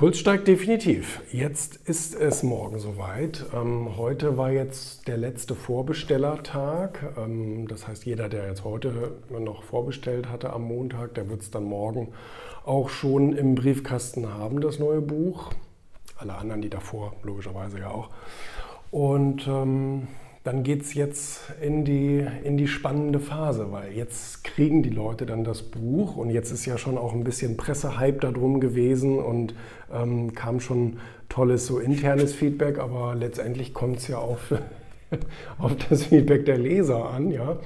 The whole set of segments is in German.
Puls steigt definitiv. Jetzt ist es morgen soweit. Ähm, heute war jetzt der letzte Vorbestellertag. Ähm, das heißt, jeder, der jetzt heute noch vorbestellt hatte am Montag, der wird es dann morgen auch schon im Briefkasten haben, das neue Buch. Alle anderen, die davor logischerweise ja auch. Und ähm, dann geht es jetzt in die, in die spannende Phase, weil jetzt kriegen die Leute dann das Buch und jetzt ist ja schon auch ein bisschen Pressehype darum gewesen und ähm, kam schon tolles so internes Feedback, aber letztendlich kommt es ja auf, auf das Feedback der Leser an, ja.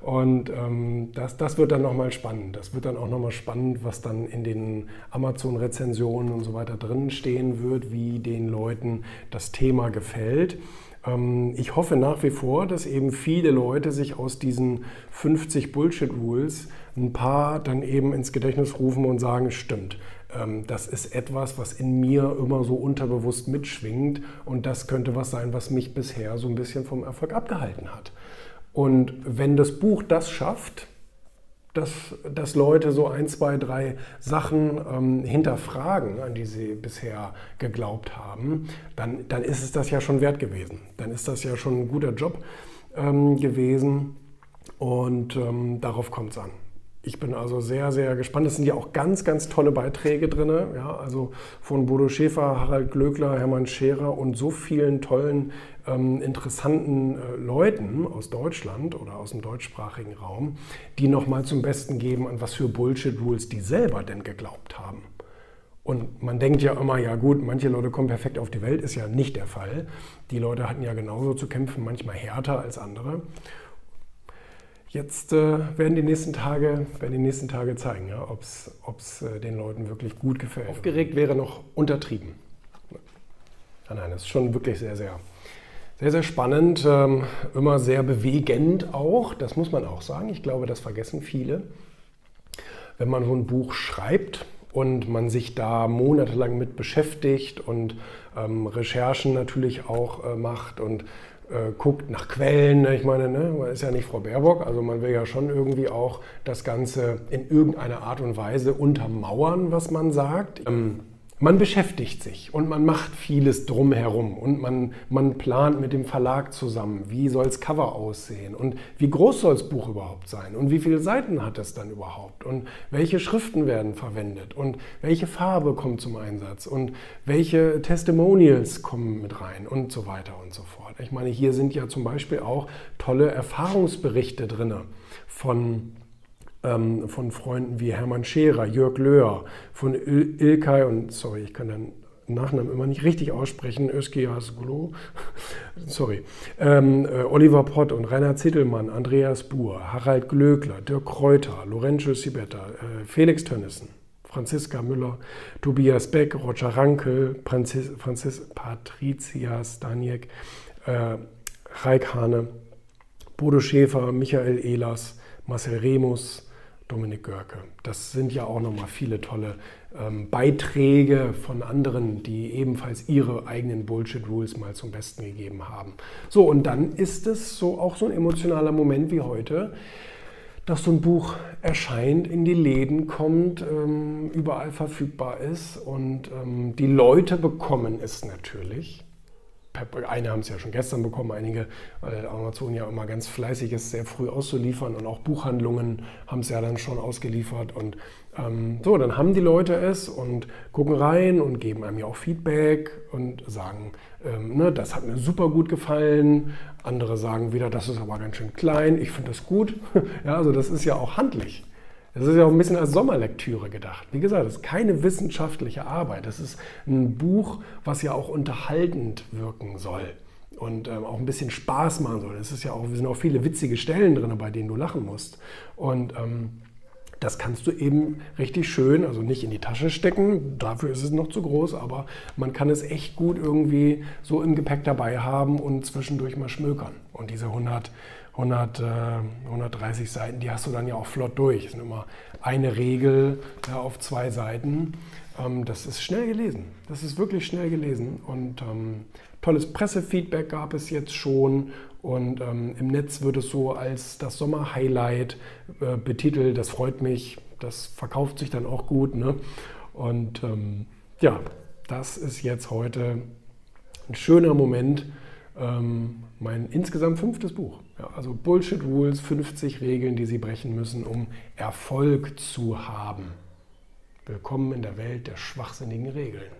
Und ähm, das, das wird dann nochmal spannend. Das wird dann auch nochmal spannend, was dann in den Amazon-Rezensionen und so weiter drin stehen wird, wie den Leuten das Thema gefällt. Ähm, ich hoffe nach wie vor, dass eben viele Leute sich aus diesen 50 Bullshit-Rules ein paar dann eben ins Gedächtnis rufen und sagen, stimmt, ähm, das ist etwas, was in mir immer so unterbewusst mitschwingt und das könnte was sein, was mich bisher so ein bisschen vom Erfolg abgehalten hat. Und wenn das Buch das schafft, dass, dass Leute so ein, zwei, drei Sachen ähm, hinterfragen, an die sie bisher geglaubt haben, dann, dann ist es das ja schon wert gewesen. Dann ist das ja schon ein guter Job ähm, gewesen und ähm, darauf kommt es an. Ich bin also sehr, sehr gespannt. Es sind ja auch ganz, ganz tolle Beiträge drin. Ja, also von Bodo Schäfer, Harald Glöckler, Hermann Scherer und so vielen tollen, ähm, interessanten äh, Leuten aus Deutschland oder aus dem deutschsprachigen Raum, die nochmal zum Besten geben, an was für Bullshit-Rules die selber denn geglaubt haben. Und man denkt ja immer, ja gut, manche Leute kommen perfekt auf die Welt, ist ja nicht der Fall. Die Leute hatten ja genauso zu kämpfen, manchmal härter als andere. Jetzt äh, werden, die nächsten Tage, werden die nächsten Tage zeigen, ja, ob es äh, den Leuten wirklich gut gefällt. Aufgeregt wäre noch untertrieben. Nein, nein, das ist schon wirklich sehr, sehr, sehr, sehr spannend, ähm, immer sehr bewegend auch. Das muss man auch sagen. Ich glaube, das vergessen viele. Wenn man so ein Buch schreibt und man sich da monatelang mit beschäftigt und ähm, Recherchen natürlich auch äh, macht und äh, guckt nach Quellen. Ne? Ich meine, ne? man ist ja nicht Frau Baerbock, also man will ja schon irgendwie auch das Ganze in irgendeiner Art und Weise untermauern, was man sagt. Ähm, man beschäftigt sich und man macht vieles drumherum und man, man plant mit dem Verlag zusammen, wie soll das Cover aussehen und wie groß soll das Buch überhaupt sein und wie viele Seiten hat es dann überhaupt und welche Schriften werden verwendet und welche Farbe kommt zum Einsatz und welche Testimonials kommen mit rein und so weiter und so fort. Ich meine, hier sind ja zum Beispiel auch tolle Erfahrungsberichte drin von ähm, von Freunden wie Hermann Scherer, Jörg Löhr, von Il Ilkay und, sorry, ich kann den Nachnamen immer nicht richtig aussprechen, Özkias Glo, sorry, ähm, äh, Oliver Pott und Rainer Zittelmann, Andreas Buhr, Harald Glöckler, Dirk Kräuter, Lorenzo Sibetta, äh, Felix Tönnissen, Franziska Müller, Tobias Beck, Roger Rankel, Franzis, Franzis, Patricia Staniek, äh, Raik Hane, Bodo Schäfer, Michael Ehlers, Marcel Remus, Dominik Görke. Das sind ja auch nochmal viele tolle ähm, Beiträge von anderen, die ebenfalls ihre eigenen Bullshit-Rules mal zum Besten gegeben haben. So, und dann ist es so auch so ein emotionaler Moment wie heute, dass so ein Buch erscheint, in die Läden kommt, ähm, überall verfügbar ist und ähm, die Leute bekommen es natürlich eine haben es ja schon gestern bekommen, einige, weil Amazon ja immer ganz fleißig ist, sehr früh auszuliefern und auch Buchhandlungen haben es ja dann schon ausgeliefert. Und ähm, so, dann haben die Leute es und gucken rein und geben einem ja auch Feedback und sagen, ähm, ne, das hat mir super gut gefallen. Andere sagen wieder, das ist aber ganz schön klein, ich finde das gut. ja, also das ist ja auch handlich. Das ist ja auch ein bisschen als Sommerlektüre gedacht. Wie gesagt, das ist keine wissenschaftliche Arbeit. Das ist ein Buch, was ja auch unterhaltend wirken soll und ähm, auch ein bisschen Spaß machen soll. Es ist ja auch, sind auch viele witzige Stellen drin, bei denen du lachen musst. Und ähm, das kannst du eben richtig schön, also nicht in die Tasche stecken, dafür ist es noch zu groß, aber man kann es echt gut irgendwie so im Gepäck dabei haben und zwischendurch mal schmökern. Und diese 100, 100, äh, 130 Seiten, die hast du dann ja auch flott durch. Das ist immer eine Regel ja, auf zwei Seiten. Ähm, das ist schnell gelesen. Das ist wirklich schnell gelesen. Und ähm, tolles Pressefeedback gab es jetzt schon. Und ähm, im Netz wird es so als das Sommer-Highlight äh, betitelt. Das freut mich. Das verkauft sich dann auch gut. Ne? Und ähm, ja, das ist jetzt heute ein schöner Moment, ähm, mein insgesamt fünftes Buch. Ja, also Bullshit Rules, 50 Regeln, die Sie brechen müssen, um Erfolg zu haben. Willkommen in der Welt der schwachsinnigen Regeln.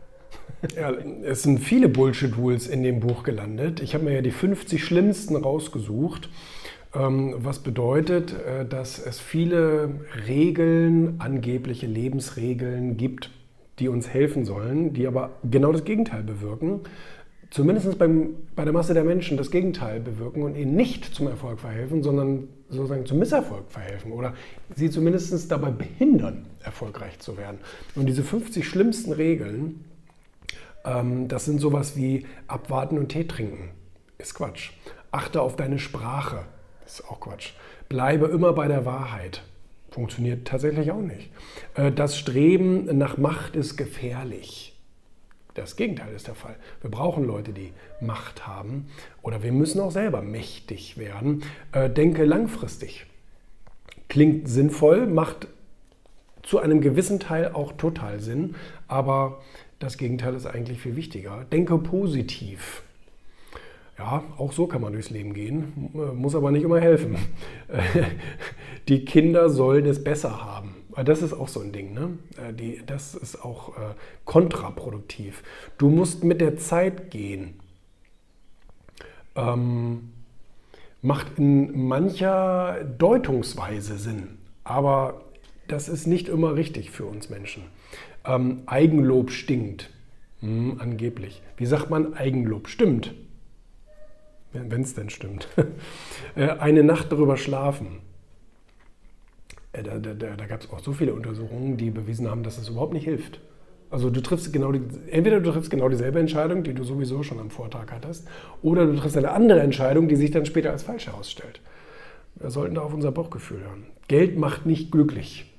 Ja, es sind viele Bullshit-Rules in dem Buch gelandet. Ich habe mir ja die 50 schlimmsten rausgesucht, ähm, was bedeutet, äh, dass es viele Regeln, angebliche Lebensregeln gibt, die uns helfen sollen, die aber genau das Gegenteil bewirken zumindest beim, bei der Masse der Menschen das Gegenteil bewirken und ihnen nicht zum Erfolg verhelfen, sondern sozusagen zum Misserfolg verhelfen oder sie zumindest dabei behindern, erfolgreich zu werden. Und diese 50 schlimmsten Regeln, ähm, das sind sowas wie abwarten und Tee trinken. Ist Quatsch. Achte auf deine Sprache. Ist auch Quatsch. Bleibe immer bei der Wahrheit. Funktioniert tatsächlich auch nicht. Äh, das Streben nach Macht ist gefährlich. Das Gegenteil ist der Fall. Wir brauchen Leute, die Macht haben oder wir müssen auch selber mächtig werden. Äh, denke langfristig. Klingt sinnvoll, macht zu einem gewissen Teil auch total Sinn, aber das Gegenteil ist eigentlich viel wichtiger. Denke positiv. Ja, auch so kann man durchs Leben gehen, muss aber nicht immer helfen. Die Kinder sollen es besser haben. Das ist auch so ein Ding, ne? Äh, die, das ist auch äh, kontraproduktiv. Du musst mit der Zeit gehen. Ähm, macht in mancher Deutungsweise Sinn, aber das ist nicht immer richtig für uns Menschen. Ähm, Eigenlob stinkt, hm, angeblich. Wie sagt man, Eigenlob stimmt? Wenn es denn stimmt. Äh, eine Nacht darüber schlafen. Äh, da, da, da gab es auch so viele Untersuchungen, die bewiesen haben, dass es überhaupt nicht hilft. Also du triffst genau die, entweder du triffst genau dieselbe Entscheidung, die du sowieso schon am Vortag hattest, oder du triffst eine andere Entscheidung, die sich dann später als falsch herausstellt. Wir sollten da auf unser Bauchgefühl hören. Geld macht nicht glücklich.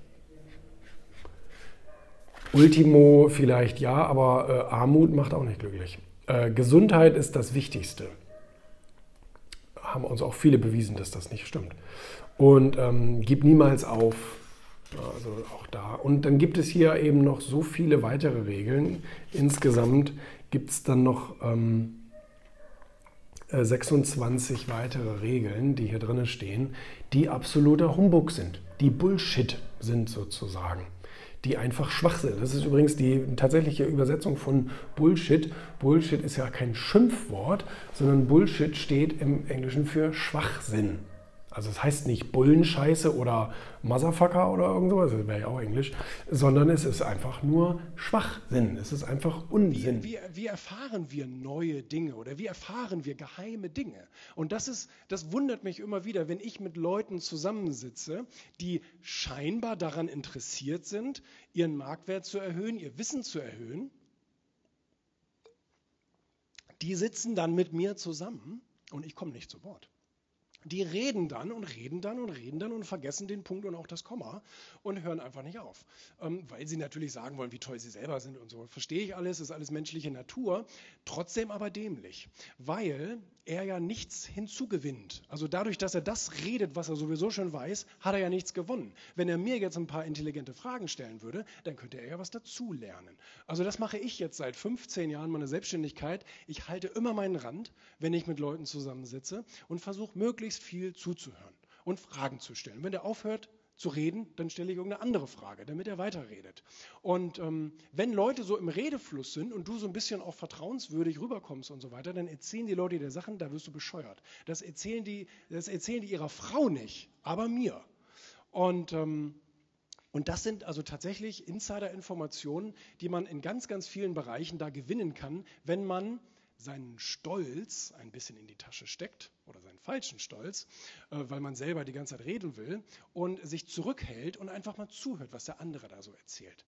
Ultimo vielleicht ja, aber äh, Armut macht auch nicht glücklich. Äh, Gesundheit ist das Wichtigste. Haben uns auch viele bewiesen, dass das nicht stimmt. Und ähm, gib niemals auf. Also auch da. Und dann gibt es hier eben noch so viele weitere Regeln. Insgesamt gibt es dann noch ähm, 26 äh, weitere Regeln, die hier drin stehen, die absoluter Humbug sind, die Bullshit sind sozusagen, die einfach schwach sind. Das ist übrigens die tatsächliche Übersetzung von Bullshit. Bullshit ist ja kein Schimpfwort, sondern Bullshit steht im Englischen für Schwachsinn. Also es heißt nicht Bullenscheiße oder Motherfucker oder irgendwas, das wäre ja auch Englisch, sondern es ist einfach nur Schwachsinn. Es ist einfach Unsinn. Wie, wie, wie, erfahren wir neue Dinge oder wie erfahren wir geheime Dinge? Und das ist, das wundert mich immer wieder, wenn ich mit Leuten zusammensitze, die scheinbar daran interessiert sind, ihren Marktwert zu erhöhen, ihr Wissen zu erhöhen. Die sitzen dann mit mir zusammen und ich komme nicht zu Wort die reden dann und reden dann und reden dann und vergessen den Punkt und auch das Komma und hören einfach nicht auf. Ähm, weil sie natürlich sagen wollen, wie toll sie selber sind und so. Verstehe ich alles, ist alles menschliche Natur, trotzdem aber dämlich, weil er ja nichts hinzugewinnt. Also dadurch, dass er das redet, was er sowieso schon weiß, hat er ja nichts gewonnen. Wenn er mir jetzt ein paar intelligente Fragen stellen würde, dann könnte er ja was dazulernen. Also das mache ich jetzt seit 15 Jahren meiner Selbstständigkeit. Ich halte immer meinen Rand, wenn ich mit Leuten zusammensitze und versuche möglichst viel zuzuhören und Fragen zu stellen. Wenn der aufhört, zu reden, dann stelle ich irgendeine andere Frage, damit er weiterredet. Und ähm, wenn Leute so im Redefluss sind und du so ein bisschen auch vertrauenswürdig rüberkommst und so weiter, dann erzählen die Leute dir Sachen, da wirst du bescheuert. Das erzählen die, das erzählen die ihrer Frau nicht, aber mir. Und ähm, und das sind also tatsächlich Insider-Informationen, die man in ganz, ganz vielen Bereichen da gewinnen kann, wenn man seinen Stolz ein bisschen in die Tasche steckt oder seinen falschen Stolz, äh, weil man selber die ganze Zeit reden will und sich zurückhält und einfach mal zuhört, was der andere da so erzählt.